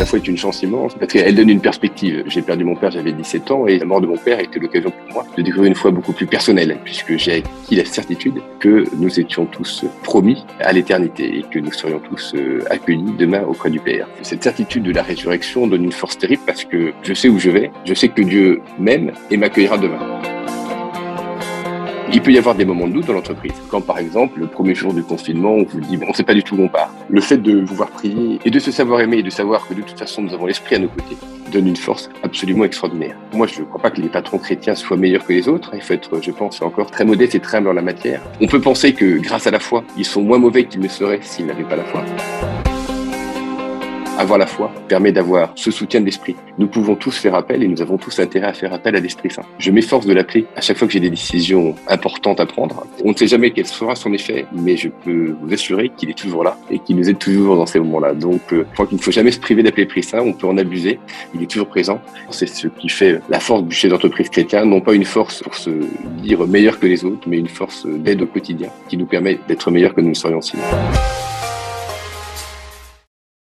La foi est une chance immense parce qu'elle donne une perspective. J'ai perdu mon père, j'avais 17 ans et la mort de mon père été l'occasion pour moi de découvrir une foi beaucoup plus personnelle puisque j'ai acquis la certitude que nous étions tous promis à l'éternité et que nous serions tous euh, accueillis demain auprès du Père. Cette certitude de la résurrection donne une force terrible parce que je sais où je vais, je sais que Dieu m'aime et m'accueillera demain. Il peut y avoir des moments de doute dans l'entreprise. Quand, par exemple, le premier jour du confinement, on vous dit, bon, on ne pas du tout où on part. Le fait de pouvoir prier et de se savoir aimer et de savoir que de toute façon, nous avons l'esprit à nos côtés, donne une force absolument extraordinaire. Moi, je ne crois pas que les patrons chrétiens soient meilleurs que les autres. Il faut être, je pense, encore très modeste et très humble en la matière. On peut penser que, grâce à la foi, ils sont moins mauvais qu'ils ne seraient s'ils n'avaient pas la foi avoir la foi permet d'avoir ce soutien de l'esprit. Nous pouvons tous faire appel et nous avons tous intérêt à faire appel à l'Esprit Saint. Je m'efforce de l'appeler à chaque fois que j'ai des décisions importantes à prendre. On ne sait jamais quel sera son effet, mais je peux vous assurer qu'il est toujours là et qu'il nous aide toujours dans ces moments-là. Donc, euh, je crois qu'il ne faut jamais se priver d'appeler l'Esprit Saint. On peut en abuser. Il est toujours présent. C'est ce qui fait la force du chef d'entreprise chrétien. Non pas une force pour se dire meilleur que les autres, mais une force d'aide au quotidien qui nous permet d'être meilleurs que nous ne serions sinon.